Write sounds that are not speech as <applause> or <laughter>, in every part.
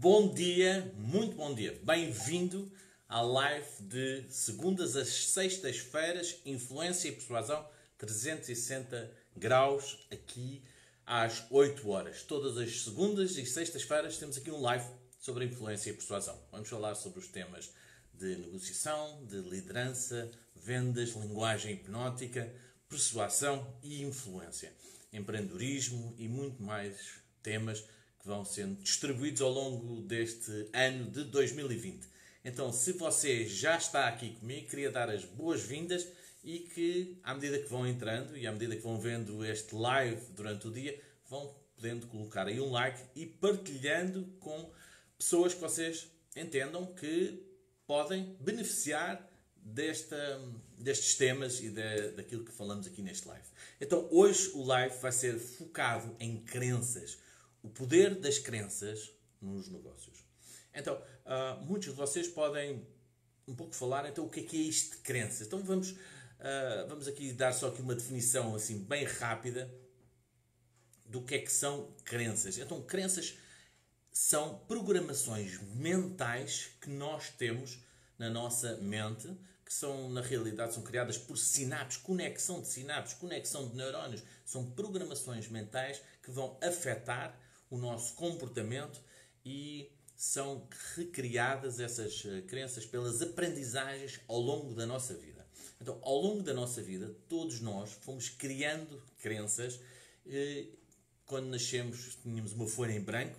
Bom dia, muito bom dia. Bem-vindo à live de segundas às sextas-feiras, Influência e Persuasão 360 graus, aqui às 8 horas. Todas as segundas e sextas-feiras temos aqui um live sobre influência e persuasão. Vamos falar sobre os temas de negociação, de liderança, vendas, linguagem hipnótica, persuasão e influência, empreendedorismo e muito mais temas que vão sendo distribuídos ao longo deste ano de 2020. Então, se você já está aqui comigo, queria dar as boas-vindas e que, à medida que vão entrando e à medida que vão vendo este live durante o dia, vão podendo colocar aí um like e partilhando com pessoas que vocês entendam que podem beneficiar desta, destes temas e de, daquilo que falamos aqui neste live. Então, hoje o live vai ser focado em crenças o poder das crenças nos negócios. Então, uh, muitos de vocês podem um pouco falar, então, o que é que é isto de crenças? Então, vamos, uh, vamos aqui dar só aqui uma definição assim bem rápida do que é que são crenças. Então, crenças são programações mentais que nós temos na nossa mente, que são, na realidade, são criadas por sinapses, conexão de sinapses, conexão de neurónios. São programações mentais que vão afetar o nosso comportamento e são recriadas essas eh, crenças pelas aprendizagens ao longo da nossa vida. Então, ao longo da nossa vida, todos nós fomos criando crenças. Eh, quando nascemos, tínhamos uma folha em branco.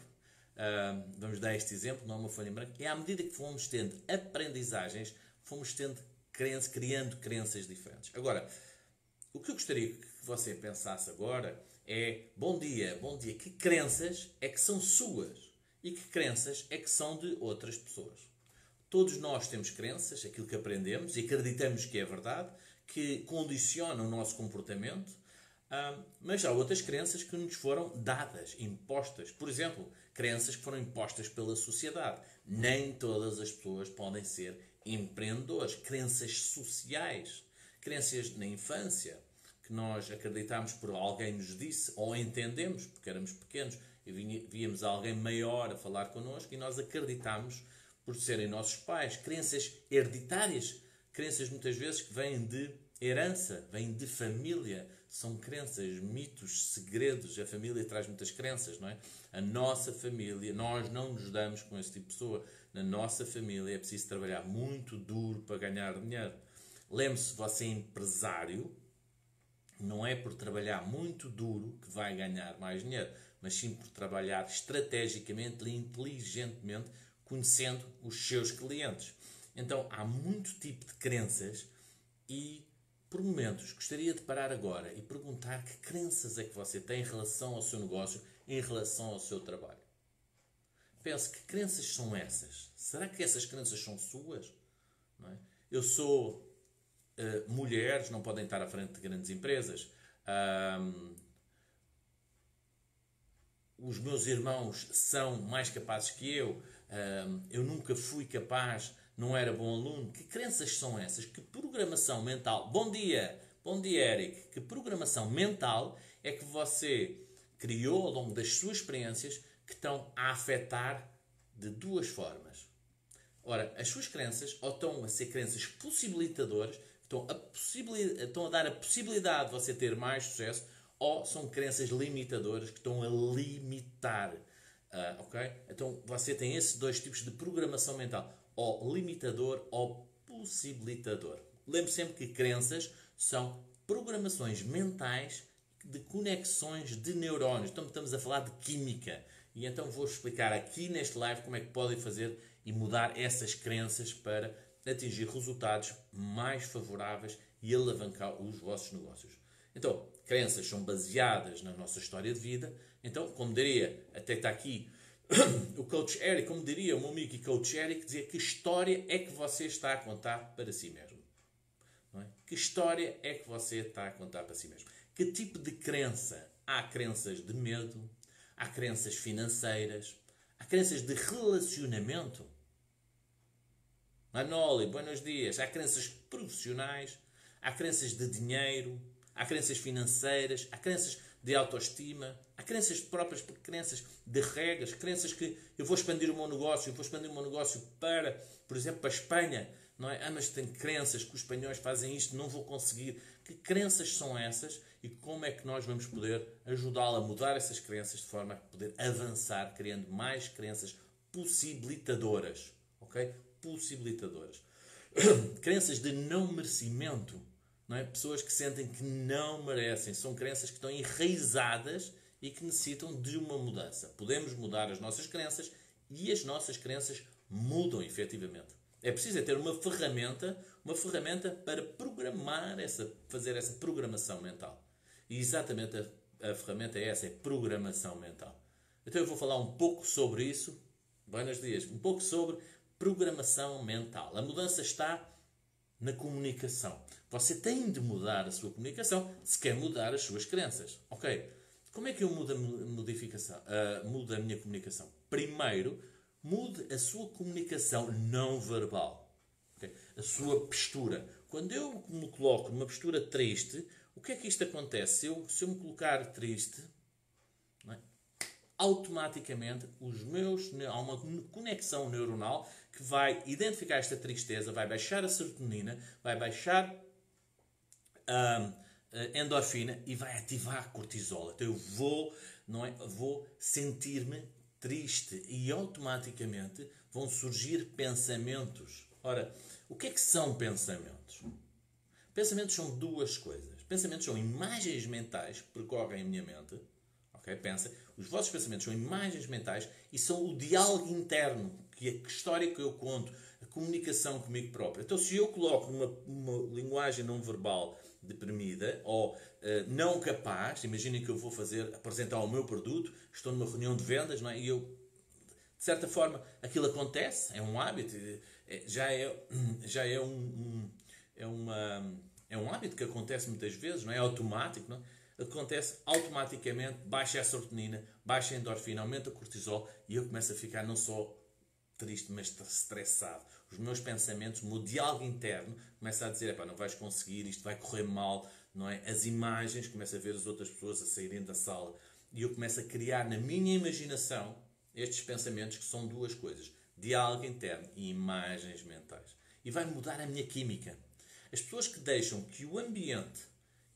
Ah, vamos dar este exemplo, não é uma folha em branco. E à medida que fomos tendo aprendizagens, fomos tendo crenças, criando crenças diferentes. Agora, o que eu gostaria você pensasse agora é bom dia, bom dia. Que crenças é que são suas e que crenças é que são de outras pessoas? Todos nós temos crenças, aquilo que aprendemos e acreditamos que é verdade, que condicionam o nosso comportamento, mas há outras crenças que nos foram dadas, impostas. Por exemplo, crenças que foram impostas pela sociedade. Nem todas as pessoas podem ser empreendedores. Crenças sociais, crenças na infância que nós acreditamos por alguém nos disse, ou entendemos, porque éramos pequenos, e víamos alguém maior a falar connosco, e nós acreditamos por serem nossos pais. Crenças hereditárias, crenças muitas vezes que vêm de herança, vêm de família, são crenças, mitos, segredos. A família traz muitas crenças, não é? A nossa família, nós não nos damos com esse tipo de pessoa. Na nossa família é preciso trabalhar muito duro para ganhar dinheiro. Lembre-se, você é empresário, não é por trabalhar muito duro que vai ganhar mais dinheiro, mas sim por trabalhar estrategicamente e inteligentemente, conhecendo os seus clientes. Então há muito tipo de crenças e, por momentos, gostaria de parar agora e perguntar que crenças é que você tem em relação ao seu negócio, em relação ao seu trabalho. Pense que crenças são essas? Será que essas crenças são suas? É? Eu sou uh, mulheres não podem estar à frente de grandes empresas. Um, os meus irmãos são mais capazes que eu. Um, eu nunca fui capaz, não era bom aluno. Que crenças são essas? Que programação mental? Bom dia, bom dia, Eric. Que programação mental é que você criou ao longo das suas experiências que estão a afetar de duas formas? Ora, as suas crenças ou estão a ser crenças possibilitadoras estão a, estão a dar a possibilidade de você ter mais sucesso ou são crenças limitadoras que estão a limitar. Uh, ok? Então você tem esses dois tipos de programação mental, ou limitador ou possibilitador. Lembre sempre que crenças são programações mentais de conexões de neurónios. Então estamos a falar de química. E então vou explicar aqui neste live como é que podem fazer e mudar essas crenças para atingir resultados mais favoráveis e alavancar os vossos negócios. Então, crenças são baseadas na nossa história de vida. Então, como diria, até está aqui <coughs> o coach Eric, como diria o meu amigo e coach Eric, dizia que história é que você está a contar para si mesmo. É? Que história é que você está a contar para si mesmo? Que tipo de crença? Há crenças de medo, há crenças financeiras, há crenças de relacionamento. Manoli, buenos dias. Há crenças profissionais, há crenças de dinheiro, há crenças financeiras, há crenças de autoestima, há crenças próprias, crenças de regras, crenças que eu vou expandir o meu negócio, eu vou expandir o meu negócio para, por exemplo, para a Espanha, não é? Ah, mas tenho crenças que os espanhóis fazem isto, não vou conseguir. Que crenças são essas e como é que nós vamos poder ajudá-la a mudar essas crenças de forma a poder avançar, criando mais crenças possibilitadoras, ok? Possibilitadoras. <clears throat> crenças de não merecimento, não é? Pessoas que sentem que não merecem, são crenças que estão enraizadas e que necessitam de uma mudança. Podemos mudar as nossas crenças e as nossas crenças mudam efetivamente. É preciso é ter uma ferramenta, uma ferramenta para programar essa, fazer essa programação mental. E exatamente a, a ferramenta é essa, é programação mental. Então eu vou falar um pouco sobre isso. Buenos dias. Um pouco sobre programação mental. A mudança está na comunicação. Você tem de mudar a sua comunicação se quer mudar as suas crenças. Ok? Como é que eu mudo a, modificação, uh, mudo a minha comunicação? Primeiro, mude a sua comunicação não verbal. Okay? A sua postura. Quando eu me coloco numa postura triste, o que é que isto acontece? Se eu, se eu me colocar triste? Automaticamente os meus, há uma conexão neuronal que vai identificar esta tristeza, vai baixar a serotonina, vai baixar a endorfina e vai ativar a cortisol. Então eu vou, não é, vou sentir-me triste e automaticamente vão surgir pensamentos. Ora, o que é que são pensamentos? Pensamentos são duas coisas. Pensamentos são imagens mentais que percorrem a minha mente. Ok? Pensa. Os vossos pensamentos são imagens mentais e são o diálogo interno, que é a história que eu conto, a comunicação comigo próprio. Então, se eu coloco uma, uma linguagem não verbal deprimida ou uh, não capaz, imaginem que eu vou fazer, apresentar o meu produto, estou numa reunião de vendas, não é? E eu, de certa forma, aquilo acontece, é um hábito, é, já é, <clears throat> já é um, um é uma é um hábito que acontece muitas vezes, não é automático, não é? Acontece automaticamente, baixa a serotonina, baixa a endorfina, aumenta o cortisol e eu começo a ficar não só triste, mas estressado. Os meus pensamentos, o meu diálogo interno começa a dizer, não vais conseguir, isto vai correr mal, não é? As imagens, começo a ver as outras pessoas a saírem da sala e eu começo a criar na minha imaginação estes pensamentos que são duas coisas, diálogo interno e imagens mentais. E vai mudar a minha química. As pessoas que deixam que o ambiente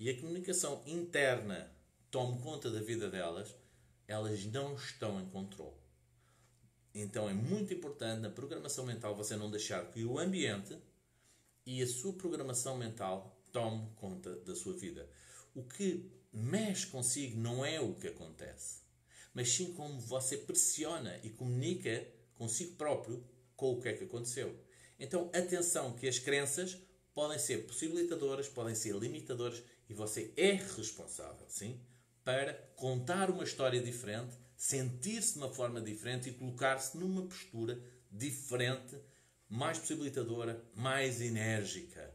e a comunicação interna tomem conta da vida delas, elas não estão em controle. Então é muito importante na programação mental você não deixar que o ambiente e a sua programação mental tome conta da sua vida. O que mexe consigo não é o que acontece, mas sim como você pressiona e comunica consigo próprio com o que é que aconteceu. Então, atenção que as crenças podem ser possibilitadoras, podem ser limitadoras e você é responsável, sim, para contar uma história diferente, sentir-se de uma forma diferente e colocar-se numa postura diferente, mais possibilitadora, mais enérgica.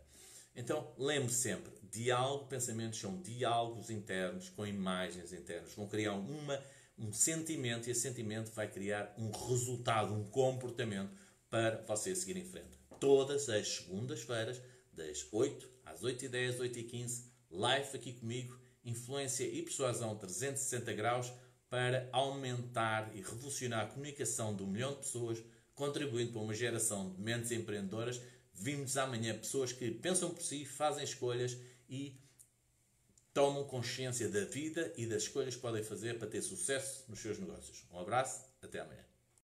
Então, lembre sempre, diálogo, pensamentos são diálogos internos com imagens internas. Vão criar uma, um sentimento e esse sentimento vai criar um resultado, um comportamento para você seguir em frente. Todas as segundas-feiras das 8 às 8h10, 8h15, live aqui comigo, influência e persuasão 360 graus para aumentar e revolucionar a comunicação de um milhão de pessoas, contribuindo para uma geração de mentes empreendedoras. Vimos amanhã pessoas que pensam por si, fazem escolhas e tomam consciência da vida e das escolhas que podem fazer para ter sucesso nos seus negócios. Um abraço, até amanhã.